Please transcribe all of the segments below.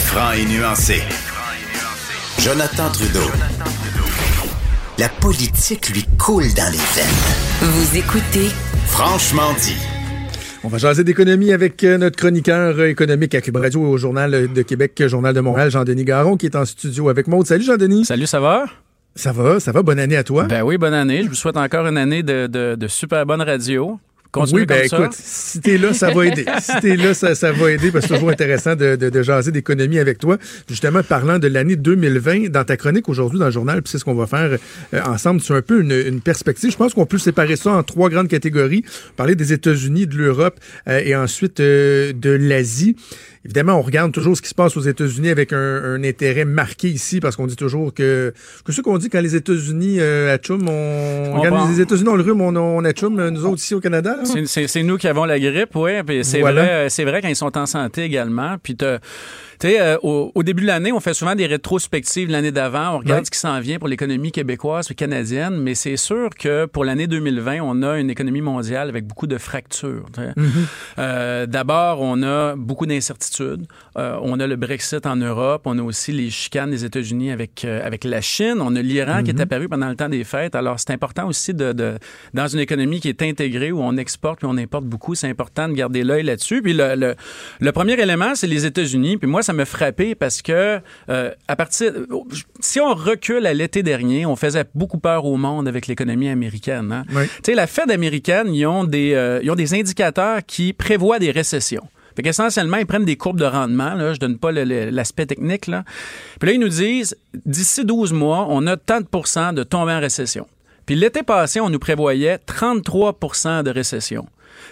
franc et nuancé. Jonathan Trudeau. La politique lui coule dans les veines. Vous écoutez Franchement dit. On va jaser d'économie avec euh, notre chroniqueur euh, économique à Cube Radio et au Journal de Québec, Journal de Montréal, Jean-Denis Garon, qui est en studio avec Maud. Salut Jean-Denis. Salut, ça va? Ça va, ça va. Bonne année à toi. Ben oui, bonne année. Je vous souhaite encore une année de, de, de super bonne radio. Continuez oui, ben écoute, si t'es là, ça va aider. si t'es là, ça, ça va aider parce que c'est toujours intéressant de, de, de jaser d'économie avec toi. Justement, parlant de l'année 2020, dans ta chronique aujourd'hui dans le journal, puis c'est ce qu'on va faire euh, ensemble, c'est un peu une, une perspective. Je pense qu'on peut séparer ça en trois grandes catégories. Parler des États-Unis, de l'Europe euh, et ensuite euh, de l'Asie. Évidemment, on regarde toujours ce qui se passe aux États-Unis avec un, un, intérêt marqué ici parce qu'on dit toujours que que ce qu'on dit quand les États-Unis euh, achoument, on, on regarde les États-Unis dans le rhume, on, on achoume nous autres ici au Canada. C'est- nous qui avons la grippe, oui. C'est Voilà. vrai, c'est vrai quand ils sont en santé également. Puis t'as- tu sais, euh, au, au début de l'année, on fait souvent des rétrospectives de l'année d'avant. On regarde ce qui s'en vient pour l'économie québécoise ou canadienne. Mais c'est sûr que pour l'année 2020, on a une économie mondiale avec beaucoup de fractures. tu sais. Mm-hmm. Euh, D'abord, on a beaucoup d'incertitudes. Euh, on a le Brexit en Europe. On a aussi les chicanes des États-Unis avec, euh, avec la Chine. On a l'Iran qui est apparu pendant le temps des fêtes. Alors, c'est important aussi de, de, dans une économie qui est intégrée, où on exporte puis on importe beaucoup, c'est important de garder l'œil là-dessus. Puis le, le, le premier élément, c'est les États-Unis. Puis moi, ça me frappé parce que euh, à partir, si on recule à l'été dernier, on faisait beaucoup peur au monde avec l'économie américaine. Hein? Oui. Tu sais, la Fed américaine, ils ont des, euh, ils ont des indicateurs qui prévoient des récessions. Fait qu'essentiellement, ils prennent des courbes de rendement. Là. Je donne pas l'aspect technique. Là. Puis là, ils nous disent, d'ici 12 mois, on a tant de de tomber en récession. Puis l'été passé, on nous prévoyait 33% de récession.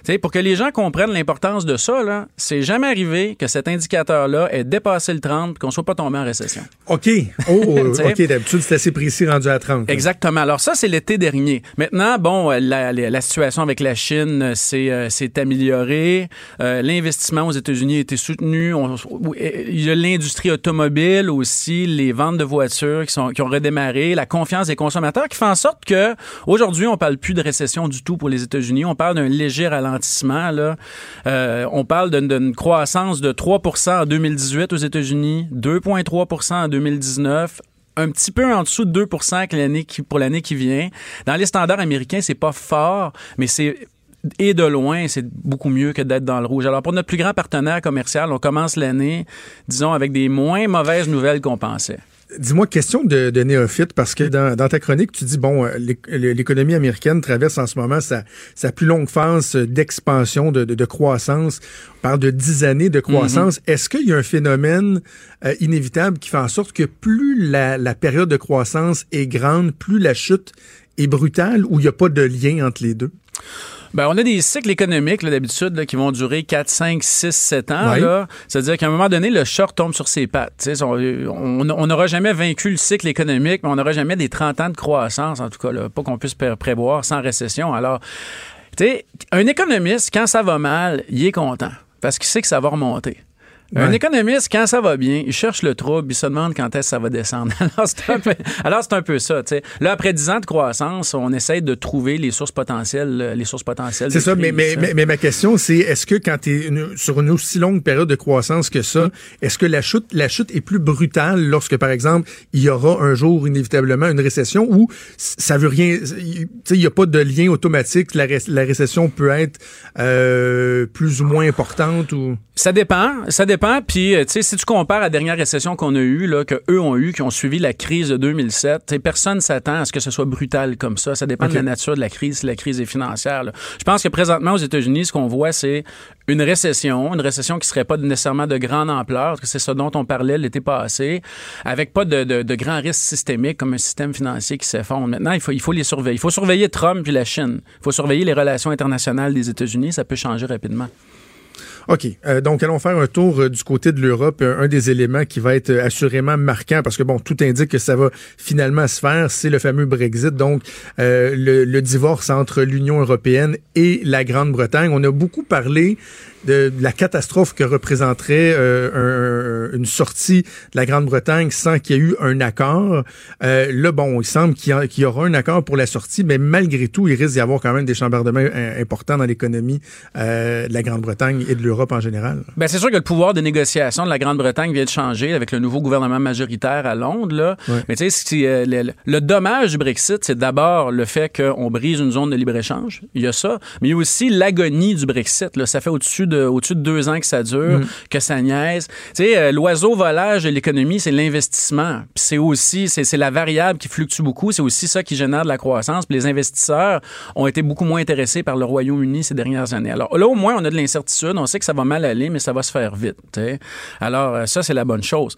Tu sais, pour que les gens comprennent l'importance de ça, là, c'est jamais arrivé que cet indicateur-là ait dépassé le 30 qu'on soit pas tombé en récession. OK. Oh, sais? OK. D'habitude, c'est assez précis rendu à 30. là. Exactement. Alors ça, c'est l'été dernier. Maintenant, bon, euh, la, la- la situation avec la Chine euh, s'est euh, améliorée. Euh, L'investissement aux États-Unis a été soutenu. On- il y a l'industrie automobile aussi, les ventes de voitures qui, sont, qui ont redémarré, la confiance des consommateurs qui fait en sorte que aujourd'hui, on parle plus de récession du tout pour les États-Unis. On parle d'un léger ralentissement. Euh, on parle d'une- croissance de 3% en 2018 aux États-Unis, 2,3% en 2019 un petit peu en dessous de 2 que l'année qui, pour l'année qui vient. Dans les standards américains, c'est pas fort, mais c'est et de loin, c'est beaucoup mieux que d'être dans le rouge. Alors, pour notre plus grand partenaire commercial, on commence l'année, disons, avec des moins mauvaises nouvelles qu'on pensait. Dis-moi, question de, de néophyte, parce que dans, dans ta chronique, tu dis, bon, euh, l'éc- l'économie américaine traverse en ce moment sa, sa plus longue phase d'expansion, de, de, de croissance. On parle de dix années de croissance. Est-ce qu'il y a un phénomène euh, inévitable qui fait en sorte que plus la, la période de croissance est grande, plus la chute est brutale ou il n'y a pas de lien entre les deux? Ben, on a des cycles économiques, là, d'habitude, là, qui vont durer 4, 5, 6, 7 ans. C'est-à-dire qu'à un moment donné, le chat tombe sur ses pattes. On n'aura jamais vaincu le cycle économique, mais on n'aura jamais des 30 ans de croissance, en tout cas, là, pas qu'on puisse pré- prévoir sans récession. Alors, tu sais, un économiste, quand ça va mal, il est content parce qu'il sait que ça va remonter. Un économiste, quand ça va bien, il cherche le trouble, il se demande quand est-ce que ça va descendre. Alors, c'est un peu, alors, c'est un peu ça. tu sais. Là, après 10 ans de croissance, on essaie de trouver les sources potentielles, euh, les sources potentielles. C'est ça, mais, crise, mais, mais, mais ma question, c'est est-ce que quand tu es sur une aussi longue période de croissance que ça, est-ce que la chute, la chute est plus brutale lorsque, par exemple, il y aura un jour inévitablement une récession ou ça veut rien, tu sais, il n'y a pas de lien automatique, la récession peut être euh, plus ou moins importante ou... Ça dépend, ça dépend. Puis, euh, tu sais, si tu compares à la dernière récession qu'on a eue, là, que eux ont eu, qui ont suivi la crise de 2007, tu sais, personne s'attend à ce que ce soit brutal comme ça. Ça dépend de la nature de la crise, si la crise est financière. là. Je pense que présentement aux États-Unis, ce qu'on voit, c'est une récession, une récession qui serait pas nécessairement de grande ampleur, parce que c'est ce dont on parlait l'été passé, avec pas de, de, de grands risques systémiques comme un système financier qui s'effondre. Maintenant, il faut, il faut les surveiller. Il faut surveiller Trump puis la Chine. Il faut surveiller les relations internationales des États-Unis. Ça peut changer rapidement. OK. Euh, donc, allons faire un tour euh, du côté de l'Europe. Un, un des éléments qui va être euh, assurément marquant, parce que, bon, tout indique que ça va finalement se faire, c'est le fameux Brexit. Donc, euh, le, le divorce entre l'Union européenne et la Grande-Bretagne. On a beaucoup parlé de, la catastrophe que représenterait euh, une sortie de la Grande-Bretagne sans qu'il y ait eu un accord. Euh, là, bon, il semble qu'il y, aura un accord pour la sortie, mais malgré tout, il risque d'y avoir quand même des chambardements importants dans l'économie de la Grande-Bretagne et de l'Europe en général. Ben, c'est sûr que le pouvoir de négociation de la Grande-Bretagne vient de changer avec le nouveau gouvernement majoritaire à Londres. Là. Mais tu sais, le, le dommage du Brexit, c'est d'abord le fait qu'on brise une zone de libre-échange. Il y a ça. Mais il y a aussi l'agonie du Brexit. Là. Ça fait au-dessus de, au-dessus de deux ans que ça dure, mm. que ça niaise. Tu sais, euh, l'oiseau volage de l'économie, c'est l'investissement. Puis c'est aussi, c'est, la variable qui fluctue beaucoup. C'est aussi ça qui génère de la croissance. Puis les investisseurs ont été beaucoup moins intéressés par le Royaume-Uni ces dernières années. Alors là, au moins, on a de l'incertitude. On sait que ça va mal aller, mais ça va se faire vite. Alors euh, ça, c'est la bonne chose.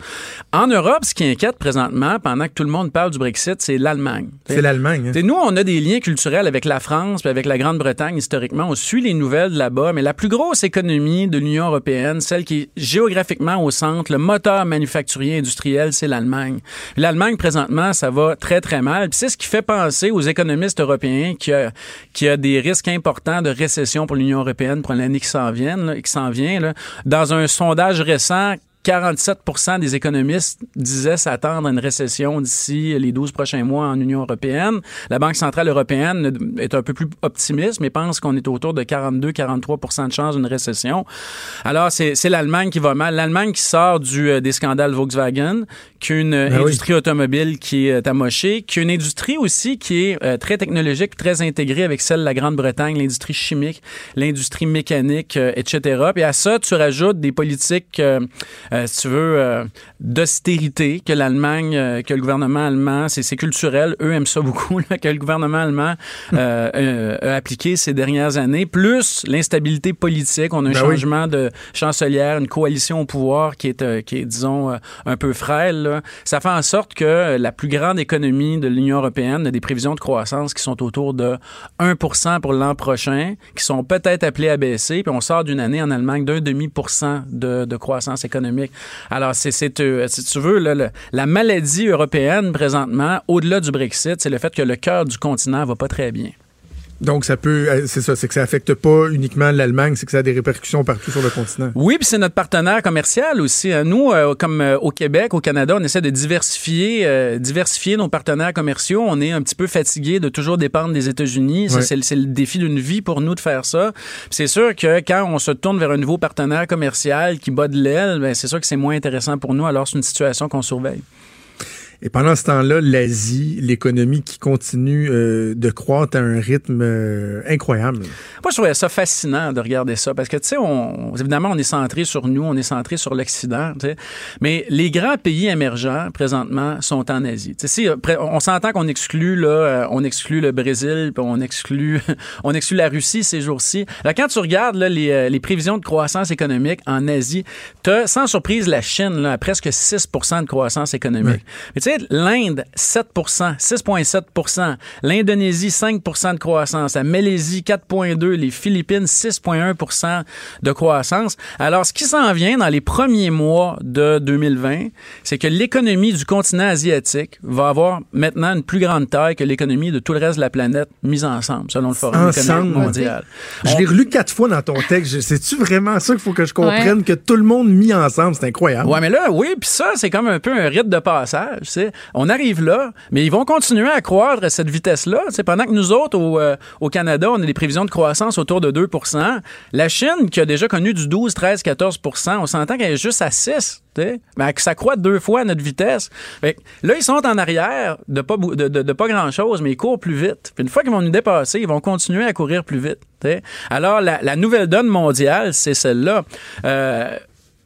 En Europe, ce qui inquiète présentement, pendant que tout le monde parle du Brexit, c'est l'Allemagne. C'est l'Allemagne. Hein? Nous, on a des liens culturels avec la France puis avec la Grande-Bretagne historiquement. On suit les nouvelles de là-bas, mais la plus grosse économie de l'Union européenne, celle qui est géographiquement au centre, le moteur manufacturier industriel, c'est l'Allemagne. L'Allemagne, présentement, ça va très, très mal. C'est ce qui fait penser aux économistes europééens qu'il y, a, des risques importants de récession pour l'Union européenne pour l'année qui s'en vient. qui s'en vient. Dans un sondage récent, 47% des économistes disaient s'attendre à une récession d'ici les 12 prochains mois en Union européenne. La Banque centrale européenne est un peu plus optimiste, mais pense qu'on est autour de 42-43% de chance d'une récession. Alors, c'est l'Allemagne qui va mal. L'Allemagne qui sort du, euh, des scandales Volkswagen, qu'une ben industrie automobile qui est amochée, qu'une industrie aussi qui est euh, très technologique, très intégrée avec celle de la Grande-Bretagne, l'industrie chimique, l'industrie mécanique, euh, etc. Puis à ça, tu rajoutes des politiques euh, si tu veux, euh, d'austérité que l'Allemagne, euh, que le gouvernement allemand, c'est culturel, eux aiment ça beaucoup, là, que le gouvernement allemand a appliqué ces dernières années, plus l'instabilité politique. On a un ben changement de chancelière, une coalition au pouvoir qui est, qui est disons, un peu frêle. Ça fait en sorte que la plus grande économie de l'Union européenne a des prévisions de croissance qui sont autour de 1% pour l'an prochain, qui sont peut-être appelées à baisser, puis on sort d'une année en Allemagne d'un demi pour cent de, de croissance économique alors, c'est, euh, si tu veux, la maladie européenne présentement, au-delà du Brexit, c'est le fait que le cœur du continent va pas très bien. Donc, ça peut, euh, c'est ça, c'est que ça affecte pas uniquement l'Allemagne, c'est que ça a des répercussions partout sur le continent. Oui, puis c'est notre partenaire commercial aussi. Hein. Nous, euh, comme au Québec, au Canada, on essaie de diversifier, diversifier nos partenaires commerciaux. On est un petit peu fatigué de toujours dépendre des États-Unis. C'est, le défi d'une vie pour nous de faire ça. c'est sûr que quand on se tourne vers un nouveau partenaire commercial qui bat de l'aile, ben, c'est sûr que c'est moins intéressant pour nous. Alors, c'est une situation qu'on surveille. Et pendant ce temps-là, l'Asie, l'économie qui continue euh, de croître à un rythme euh, incroyable. Moi, je trouvais ça fascinant de regarder ça parce que, tu sais, on, évidemment, on est centré sur nous, on est centré sur l'Occident, tu sais, mais les grands pays émergents, présentement, sont en Asie. Tu sais, on s'entend qu'on exclut, là, euh, on exclut le Brésil, puis on exclut, on exclut la Russie ces jours-ci. Quand tu regardes là, les, les prévisions de croissance économique en Asie, tu as, sans surprise, la Chine, là, à presque 6% de croissance économique. Mais l'Inde, 7% 6,7% L'Indonésie, 5% de croissance. La Malaisie, 4,2 Les Philippines, 6,1% de croissance. Alors, ce qui s'en vient dans les premiers mois de 2020, c'est que l'économie du continent asiatique va avoir maintenant une plus grande taille que l'économie de tout le reste de la planète mise ensemble, selon le Forum économique mondial. Je l'ai relu quatre fois dans ton texte. C'est-tu vraiment ça qu'il faut que je comprenne que tout le monde mis ensemble? C'est incroyable. Ouais, mais là, oui, puis ça, c'est comme un peu un rite de passage. On arrive là, mais ils vont continuer à croître à cette vitesse-là. Pendant que nous autres, au, euh, au, Canada, on a des prévisions de croissance autour de 2% La Chine, qui a déjà connu du 12, 13, 14% on s'entend qu'elle est juste à 6% mais ça croît deux fois à notre vitesse. là, ils sont en arrière de pas, de, pas grand-chose, mais ils courent plus vite. Puis une fois qu'ils vont nous dépasser, ils vont continuer à courir plus vite. Alors, la, nouvelle donne mondiale, c'est celle-là. Euh,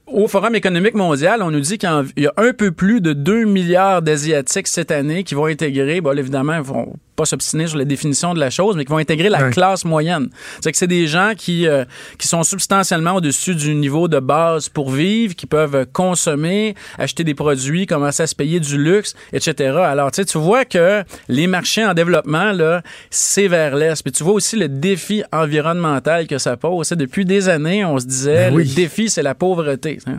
au Forum économique mondial, on nous dit qu'il y a un peu plus de 2 milliards d'Asiatiques cette année qui vont intégrer, bon, évidemment, ils vont pas s'obstiner sur la définition de la chose, mais qui vont intégrer la classe moyenne. C'est que c'est des gens qui, euh, qui sont substantiellement au-dessus du niveau de base pour vivre, qui peuvent consommer, acheter des produits, commencer à se payer du luxe, etc. Alors, tu vois que les marchés en développement, là, c'est vers l'Est. Puis tu vois aussi le défi environnemental que ça pose. depuis des années, on se disait, ben le défi, c'est la pauvreté. Hein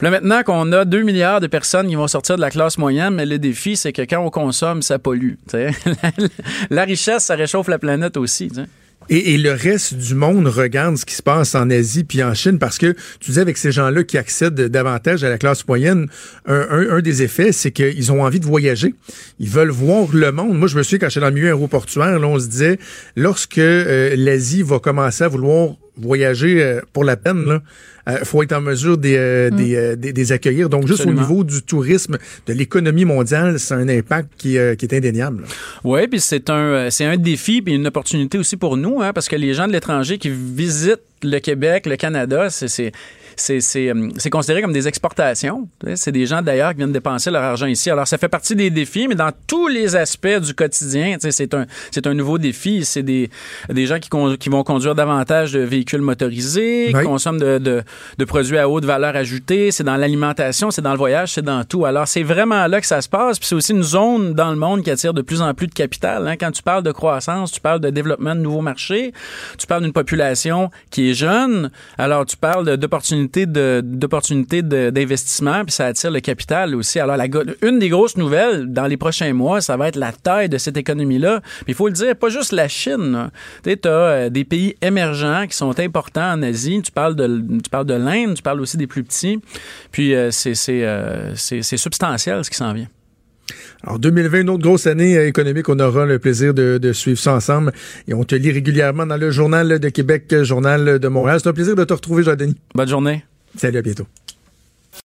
là, maintenant qu'on a 2 milliards de personnes qui vont sortir de la classe moyenne, mais le défi, c'est que quand on consomme, ça pollue. la, richesse, ça réchauffe la planète aussi. Et, le reste du monde regarde ce qui se passe en Asie puis en Chine parce que tu disais avec ces gens-là qui accèdent davantage à la classe moyenne, un, des effets, c'est qu'ils ont envie de voyager. Ils veulent voir le monde. Moi, je me souviens quand j'étais dans le milieu aéroportuaire, là, on se disait, lorsque euh, l'Asie va commencer à vouloir voyager euh, pour la peine, là, euh, faut être en mesure des, euh, mm. des, des, accueillir. Donc, juste au niveau du tourisme, de l'économie mondiale, c'est un impact qui, qui est indéniable. Oui, puis c'est un, c'est un défi puis une opportunité aussi pour nous, hein, parce que les gens de l'étranger qui visitent le Québec, le Canada, c'est euh, c'est considéré comme des exportations. C'est des gens d'ailleurs qui viennent dépenser leur argent ici. Alors ça fait partie des défis, mais dans tous les aspects du quotidien, c'est un, un nouveau défi. C'est des, des gens qui, qui vont conduire davantage de véhicules motorisés, qui consomment de, de, de, produits à haute valeur ajoutée. C'est dans l'alimentation, c'est dans le voyage, c'est dans tout. Alors c'est vraiment là que ça se passe. Puis c'est aussi une zone dans le monde qui attire de plus en plus de capital. Hein. Quand tu parles de croissance, tu parles de développement de nouveaux marchés, tu parles d'une population qui est jeune. Alors tu parles d'opportunités d'opportunités d'investissement, puis ça attire le capital aussi. Alors, une des grosses nouvelles dans les prochains mois, ça va être la taille de cette économie-là. Il faut le dire, pas juste la Chine. Tu as euh, des pays émergents qui sont importants en Asie. Tu parles de, tu parles de l'Inde, tu parles aussi des plus petits. Puis euh, euh, c'est substantiel ce qui s'en vient. Alors 2020, une autre grosse année économique, on aura le plaisir de, de, suivre ça ensemble et on te lit régulièrement dans le Journal de Québec, Journal de Montréal. C'est un plaisir de te retrouver, Jean-Denis. Bonne journée. Salut, à bientôt.